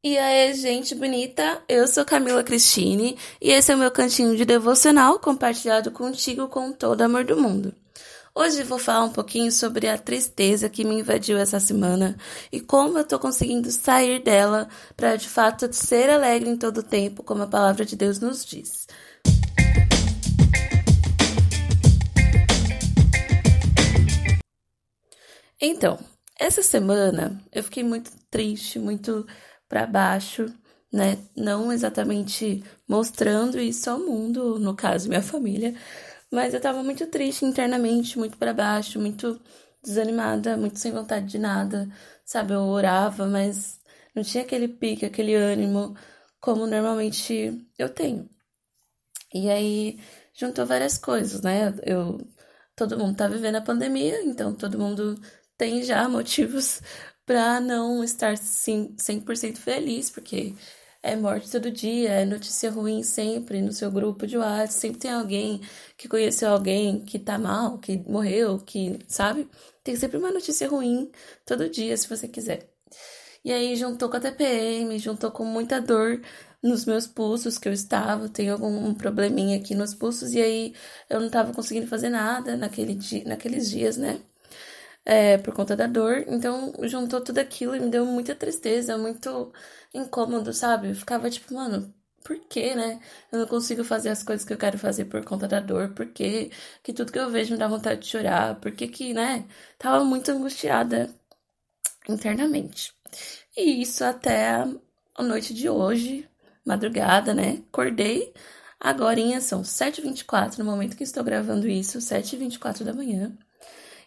E aí, gente bonita, eu sou Camila Cristine e esse é o meu cantinho de devocional compartilhado contigo com todo amor do mundo. Hoje vou falar um pouquinho sobre a tristeza que me invadiu essa semana e como eu tô conseguindo sair dela para de fato ser alegre em todo o tempo, como a palavra de Deus nos diz. Então, essa semana eu fiquei muito triste, muito para baixo, né? Não exatamente mostrando isso ao mundo, no caso, minha família, mas eu tava muito triste internamente, muito para baixo, muito desanimada, muito sem vontade de nada, sabe? Eu orava, mas não tinha aquele pique, aquele ânimo como normalmente eu tenho. E aí juntou várias coisas, né? Eu todo mundo tá vivendo a pandemia, então todo mundo tem já motivos para não estar sim, 100% feliz, porque é morte todo dia, é notícia ruim sempre no seu grupo de WhatsApp, sempre tem alguém que conheceu alguém que tá mal, que morreu, que, sabe? Tem sempre uma notícia ruim todo dia, se você quiser. E aí juntou com a TPM, juntou com muita dor nos meus pulsos que eu estava, tenho algum probleminha aqui nos pulsos, e aí eu não tava conseguindo fazer nada naquele dia, naqueles dias, né? É, por conta da dor. Então, juntou tudo aquilo e me deu muita tristeza, muito incômodo, sabe? Eu ficava tipo, mano, por que, né? Eu não consigo fazer as coisas que eu quero fazer por conta da dor, por que que tudo que eu vejo me dá vontade de chorar, por que que, né? Tava muito angustiada internamente. E isso até a noite de hoje, madrugada, né? Acordei, agora são 7h24, no momento que estou gravando isso, 7h24 da manhã.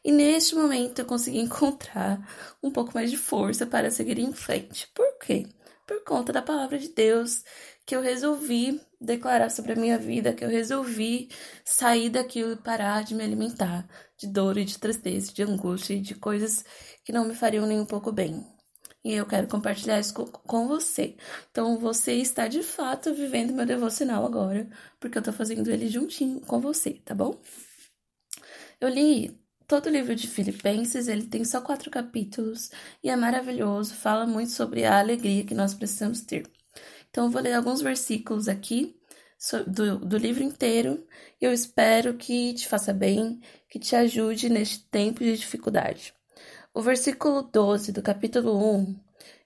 E neste momento eu consegui encontrar um pouco mais de força para seguir em frente. Por quê? Por conta da palavra de Deus que eu resolvi declarar sobre a minha vida, que eu resolvi sair daquilo e parar de me alimentar de dor e de tristeza, de angústia e de coisas que não me fariam nem um pouco bem. E eu quero compartilhar isso com você. Então, você está de fato vivendo meu devocional agora, porque eu tô fazendo ele juntinho com você, tá bom? Eu li Todo livro de Filipenses, ele tem só quatro capítulos e é maravilhoso, fala muito sobre a alegria que nós precisamos ter. Então, eu vou ler alguns versículos aqui do, do livro inteiro e eu espero que te faça bem, que te ajude neste tempo de dificuldade. O versículo 12 do capítulo 1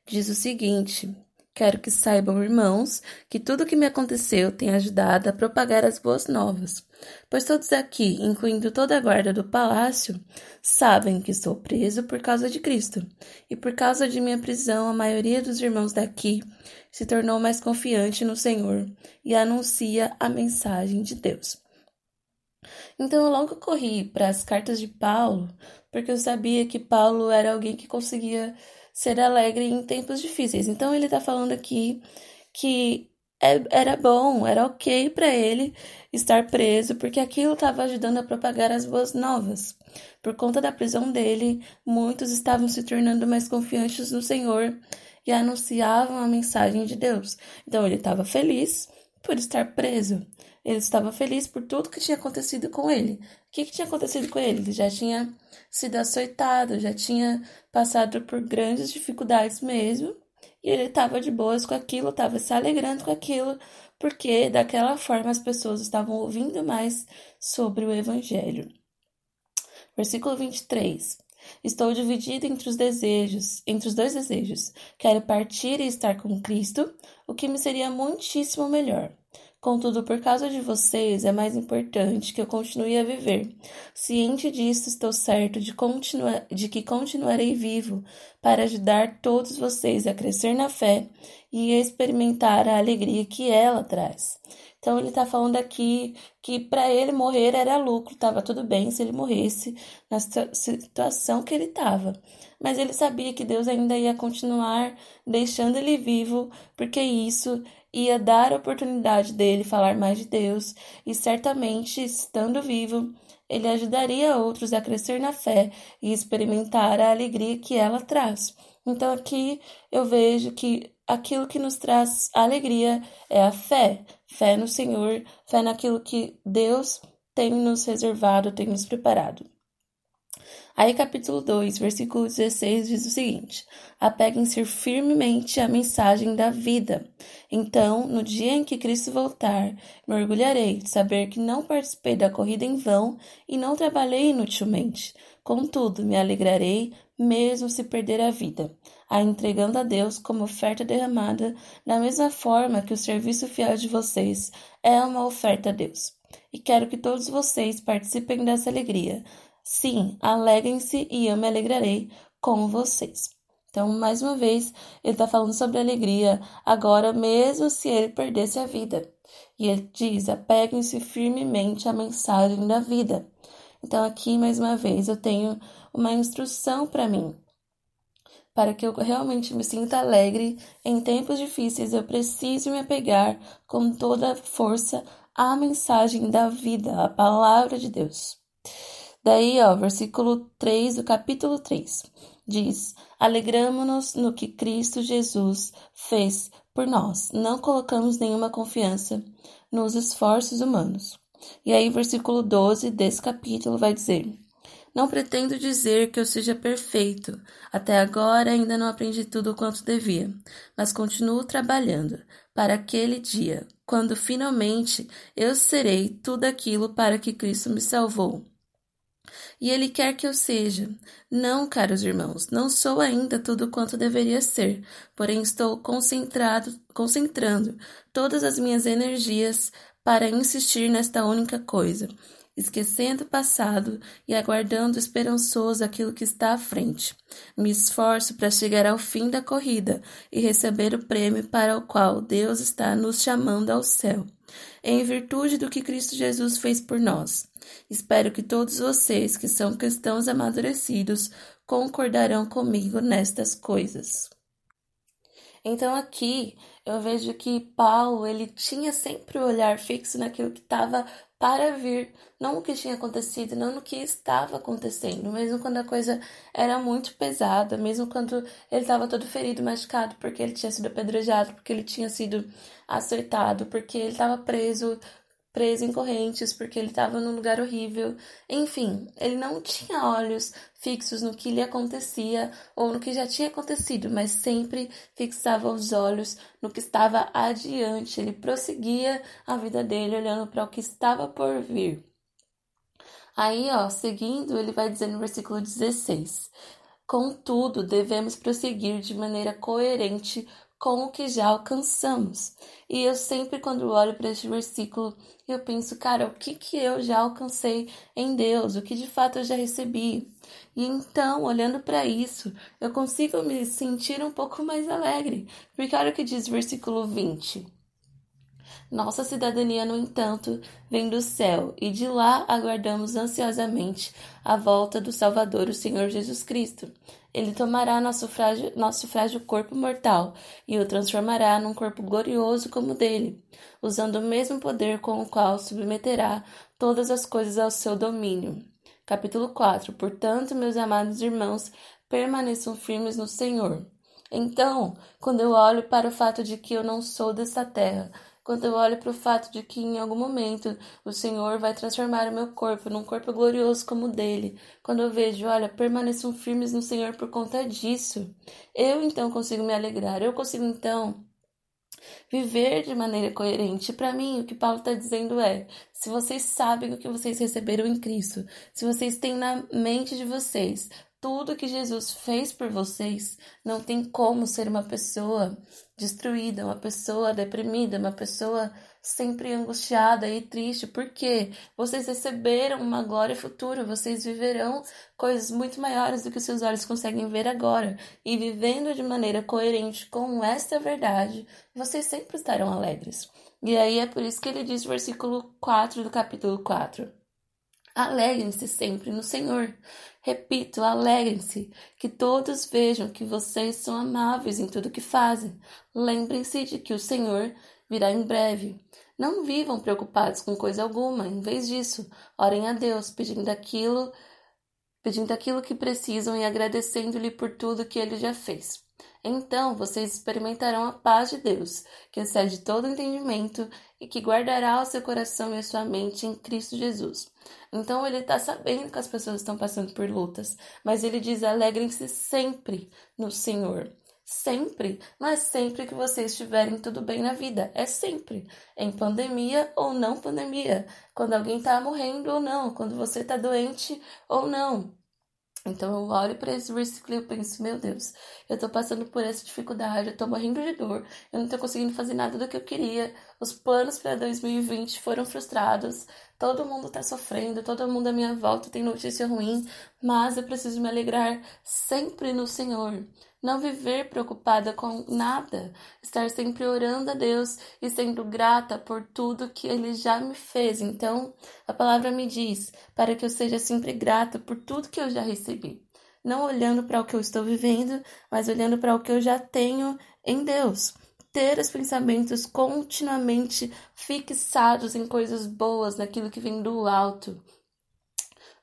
diz o seguinte: Quero que saibam, irmãos, que tudo o que me aconteceu tem ajudado a propagar as boas novas, pois todos aqui, incluindo toda a guarda do palácio, sabem que estou preso por causa de Cristo, e por causa de minha prisão, a maioria dos irmãos daqui se tornou mais confiante no Senhor e anuncia a mensagem de Deus. Então eu logo corri para as cartas de Paulo, porque eu sabia que Paulo era alguém que conseguia ser alegre em tempos difíceis. Então ele está falando aqui que é, era bom, era ok para ele estar preso, porque aquilo estava ajudando a propagar as boas novas. Por conta da prisão dele, muitos estavam se tornando mais confiantes no Senhor e anunciavam a mensagem de Deus. Então ele estava feliz por estar preso. Ele estava feliz por tudo que tinha acontecido com ele. O que, que tinha acontecido com ele? Ele já tinha sido açoitado, já tinha passado por grandes dificuldades mesmo. E ele estava de boas com aquilo, estava se alegrando com aquilo, porque daquela forma as pessoas estavam ouvindo mais sobre o Evangelho. Versículo 23. Estou dividido entre os desejos, entre os dois desejos. Quero partir e estar com Cristo, o que me seria muitíssimo melhor. Contudo, por causa de vocês, é mais importante que eu continue a viver. Ciente disso, estou certo de, continuar, de que continuarei vivo para ajudar todos vocês a crescer na fé e experimentar a alegria que ela traz. Então, ele está falando aqui que para ele morrer era lucro, estava tudo bem se ele morresse na situação que ele estava. Mas ele sabia que Deus ainda ia continuar deixando ele vivo, porque isso ia dar a oportunidade dele falar mais de Deus e certamente, estando vivo, ele ajudaria outros a crescer na fé e experimentar a alegria que ela traz. Então aqui eu vejo que aquilo que nos traz alegria é a fé, fé no Senhor, fé naquilo que Deus tem nos reservado, tem nos preparado. Aí, capítulo 2, versículo 16 diz o seguinte: Apeguem-se firmemente à mensagem da vida. Então, no dia em que Cristo voltar, me orgulharei de saber que não participei da corrida em vão e não trabalhei inutilmente. Contudo, me alegrarei, mesmo se perder a vida, a entregando a Deus como oferta derramada, da mesma forma que o serviço fiel de vocês é uma oferta a Deus. E quero que todos vocês participem dessa alegria Sim, alegrem-se e eu me alegrarei com vocês. Então, mais uma vez, ele está falando sobre alegria, agora mesmo se ele perdesse a vida. E ele diz: apeguem-se firmemente à mensagem da vida. Então, aqui, mais uma vez, eu tenho uma instrução para mim. Para que eu realmente me sinta alegre em tempos difíceis, eu preciso me apegar com toda a força à mensagem da vida, à palavra de Deus. Daí, ó, versículo 3 do capítulo 3 diz: Alegramo-nos no que Cristo Jesus fez por nós. Não colocamos nenhuma confiança nos esforços humanos. E aí, versículo 12 desse capítulo vai dizer: Não pretendo dizer que eu seja perfeito. Até agora ainda não aprendi tudo quanto devia, mas continuo trabalhando para aquele dia, quando finalmente eu serei tudo aquilo para que Cristo me salvou e Ele quer que eu seja. Não, caros irmãos, não sou ainda tudo quanto deveria ser, porém estou concentrado, concentrando todas as minhas energias para insistir nesta única coisa, esquecendo o passado e aguardando esperançoso aquilo que está à frente. Me esforço para chegar ao fim da corrida e receber o prêmio para o qual Deus está nos chamando ao céu, em virtude do que Cristo Jesus fez por nós. Espero que todos vocês que são cristãos amadurecidos concordarão comigo nestas coisas. Então aqui eu vejo que Paulo ele tinha sempre o olhar fixo naquilo que estava para vir, não no que tinha acontecido, não no que estava acontecendo, mesmo quando a coisa era muito pesada, mesmo quando ele estava todo ferido, machucado, porque ele tinha sido apedrejado, porque ele tinha sido acertado, porque ele estava preso preso em correntes porque ele estava num lugar horrível. Enfim, ele não tinha olhos fixos no que lhe acontecia ou no que já tinha acontecido, mas sempre fixava os olhos no que estava adiante. Ele prosseguia a vida dele olhando para o que estava por vir. Aí, ó, seguindo, ele vai dizer no versículo 16: Contudo, devemos prosseguir de maneira coerente com o que já alcançamos. E eu sempre, quando olho para este versículo, eu penso, cara, o que, que eu já alcancei em Deus? O que de fato eu já recebi? E então, olhando para isso, eu consigo me sentir um pouco mais alegre. Porque olha o que diz o versículo 20. Nossa cidadania, no entanto, vem do céu, e de lá aguardamos ansiosamente a volta do Salvador, o Senhor Jesus Cristo. Ele tomará nosso frágil, nosso frágil corpo mortal e o transformará num corpo glorioso como o dele, usando o mesmo poder com o qual submeterá todas as coisas ao seu domínio. Capítulo 4 Portanto, meus amados irmãos, permaneçam firmes no Senhor. Então, quando eu olho para o fato de que eu não sou desta terra, quando eu olho para o fato de que em algum momento o Senhor vai transformar o meu corpo num corpo glorioso como o dele, quando eu vejo, olha, permaneçam firmes no Senhor por conta disso, eu então consigo me alegrar, eu consigo então viver de maneira coerente. Para mim, o que Paulo está dizendo é: se vocês sabem o que vocês receberam em Cristo, se vocês têm na mente de vocês tudo que Jesus fez por vocês, não tem como ser uma pessoa destruída, uma pessoa deprimida, uma pessoa sempre angustiada e triste, porque vocês receberam uma glória futura, vocês viverão coisas muito maiores do que seus olhos conseguem ver agora, e vivendo de maneira coerente com esta verdade, vocês sempre estarão alegres. E aí é por isso que ele diz no versículo 4 do capítulo 4. Alegrem-se sempre no Senhor. Repito, alegrem-se, que todos vejam que vocês são amáveis em tudo que fazem. Lembrem-se de que o Senhor virá em breve. Não vivam preocupados com coisa alguma, em vez disso, orem a Deus, pedindo aquilo, pedindo aquilo que precisam e agradecendo-lhe por tudo que ele já fez. Então vocês experimentarão a paz de Deus, que excede todo entendimento e que guardará o seu coração e a sua mente em Cristo Jesus. Então ele está sabendo que as pessoas estão passando por lutas, mas ele diz: alegrem-se sempre no Senhor. Sempre, é sempre que vocês estiverem tudo bem na vida, é sempre, em pandemia ou não pandemia, quando alguém está morrendo ou não, quando você está doente ou não. Então eu olho para esse versículo e eu penso, meu Deus, eu tô passando por essa dificuldade, eu tô morrendo de dor, eu não tô conseguindo fazer nada do que eu queria, os planos para 2020 foram frustrados, todo mundo tá sofrendo, todo mundo à minha volta tem notícia ruim, mas eu preciso me alegrar sempre no Senhor não viver preocupada com nada, estar sempre orando a Deus e sendo grata por tudo que Ele já me fez. Então, a palavra me diz para que eu seja sempre grata por tudo que eu já recebi. Não olhando para o que eu estou vivendo, mas olhando para o que eu já tenho em Deus. Ter os pensamentos continuamente fixados em coisas boas, naquilo que vem do alto.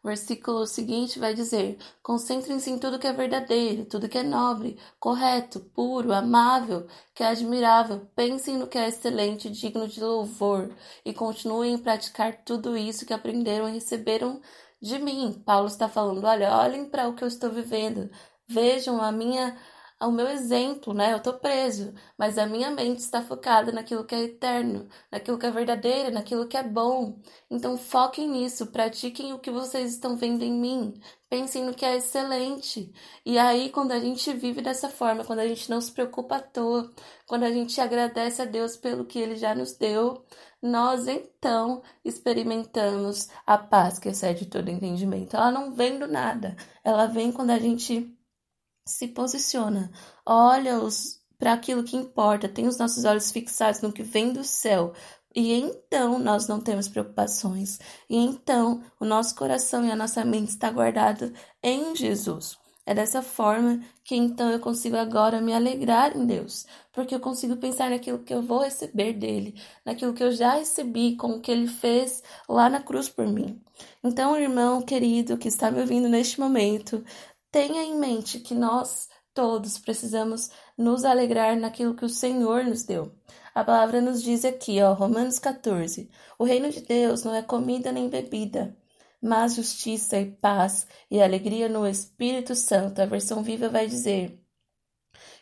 O versículo seguinte vai dizer: Concentrem-se em tudo que é verdadeiro, tudo que é nobre, correto, puro, amável, que é admirável. Pensem no que é excelente, digno de louvor, e continuem a praticar tudo isso que aprenderam e receberam de mim. Paulo está falando: olha, olhem para o que eu estou vivendo, vejam a minha ao meu exemplo, né? Eu tô preso, mas a minha mente está focada naquilo que é eterno, naquilo que é verdadeiro, naquilo que é bom. Então foquem nisso, pratiquem o que vocês estão vendo em mim, pensem no que é excelente. E aí, quando a gente vive dessa forma, quando a gente não se preocupa à toa, quando a gente agradece a Deus pelo que Ele já nos deu, nós então experimentamos a paz que excede todo entendimento. Ela não vem do nada, ela vem quando a gente se posiciona, olha para aquilo que importa, tem os nossos olhos fixados no que vem do céu. E então nós não temos preocupações. E então o nosso coração e a nossa mente está guardado em Jesus. É dessa forma que então eu consigo agora me alegrar em Deus, porque eu consigo pensar naquilo que eu vou receber dele, naquilo que eu já recebi com o que ele fez lá na cruz por mim. Então, irmão querido que está me ouvindo neste momento, Tenha em mente que nós todos precisamos nos alegrar naquilo que o Senhor nos deu. A palavra nos diz aqui, ó, Romanos 14: O reino de Deus não é comida nem bebida, mas justiça e paz e alegria no Espírito Santo. A versão viva vai dizer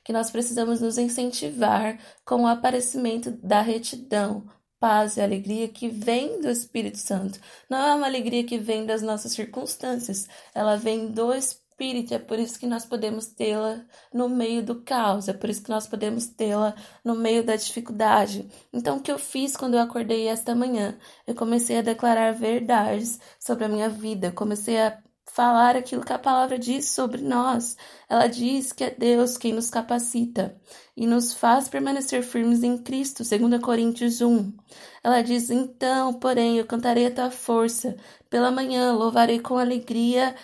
que nós precisamos nos incentivar com o aparecimento da retidão, paz e alegria que vem do Espírito Santo. Não é uma alegria que vem das nossas circunstâncias, ela vem do Espírito espírito, é por isso que nós podemos tê-la no meio do caos, é por isso que nós podemos tê-la no meio da dificuldade. Então, o que eu fiz quando eu acordei esta manhã? Eu comecei a declarar verdades sobre a minha vida, comecei a falar aquilo que a palavra diz sobre nós. Ela diz que é Deus quem nos capacita e nos faz permanecer firmes em Cristo, 2 Coríntios 1. Ela diz: Então, porém, eu cantarei a tua força. Pela manhã louvarei com alegria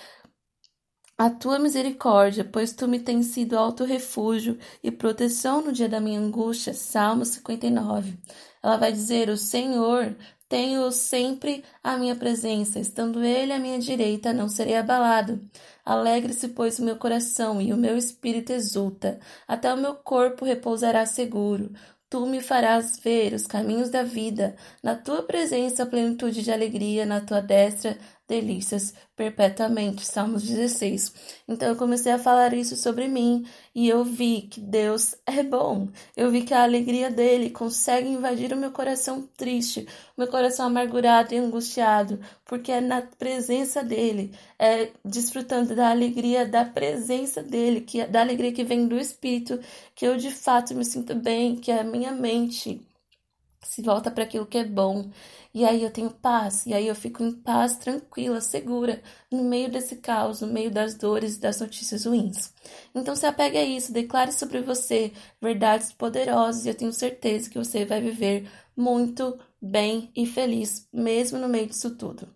a tua misericórdia, pois tu me tens sido alto refúgio e proteção no dia da minha angústia. Salmo 59. Ela vai dizer: O Senhor tenho sempre à minha presença, estando Ele à minha direita, não serei abalado. Alegre-se, pois, o meu coração e o meu espírito exulta, até o meu corpo repousará seguro. Tu me farás ver os caminhos da vida, na tua presença, plenitude de alegria, na tua destra, delícias perpetuamente. Salmos 16. Então eu comecei a falar isso sobre mim e eu vi que Deus é bom. Eu vi que a alegria dele consegue invadir o meu coração triste, o meu coração amargurado e angustiado, porque é na presença dele, é desfrutando da alegria da presença dele, que da alegria que vem do Espírito, que eu de fato me sinto bem, que a minha mente se volta para aquilo que é bom. E aí eu tenho paz, e aí eu fico em paz, tranquila, segura, no meio desse caos, no meio das dores e das notícias ruins. Então se apegue a isso, declare sobre você verdades poderosas e eu tenho certeza que você vai viver muito bem e feliz, mesmo no meio disso tudo.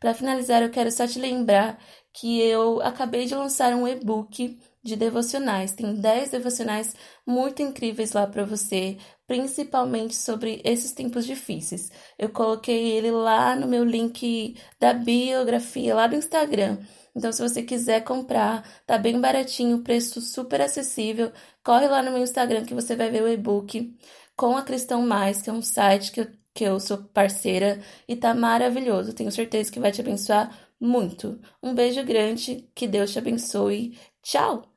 Para finalizar, eu quero só te lembrar que eu acabei de lançar um e-book de devocionais. Tem 10 devocionais muito incríveis lá para você, principalmente sobre esses tempos difíceis. Eu coloquei ele lá no meu link da biografia, lá do Instagram. Então, se você quiser comprar, tá bem baratinho, preço super acessível. Corre lá no meu Instagram que você vai ver o e-book com a Cristão Mais, que é um site que eu, que eu sou parceira e tá maravilhoso. Tenho certeza que vai te abençoar muito. Um beijo grande, que Deus te abençoe. Tchau!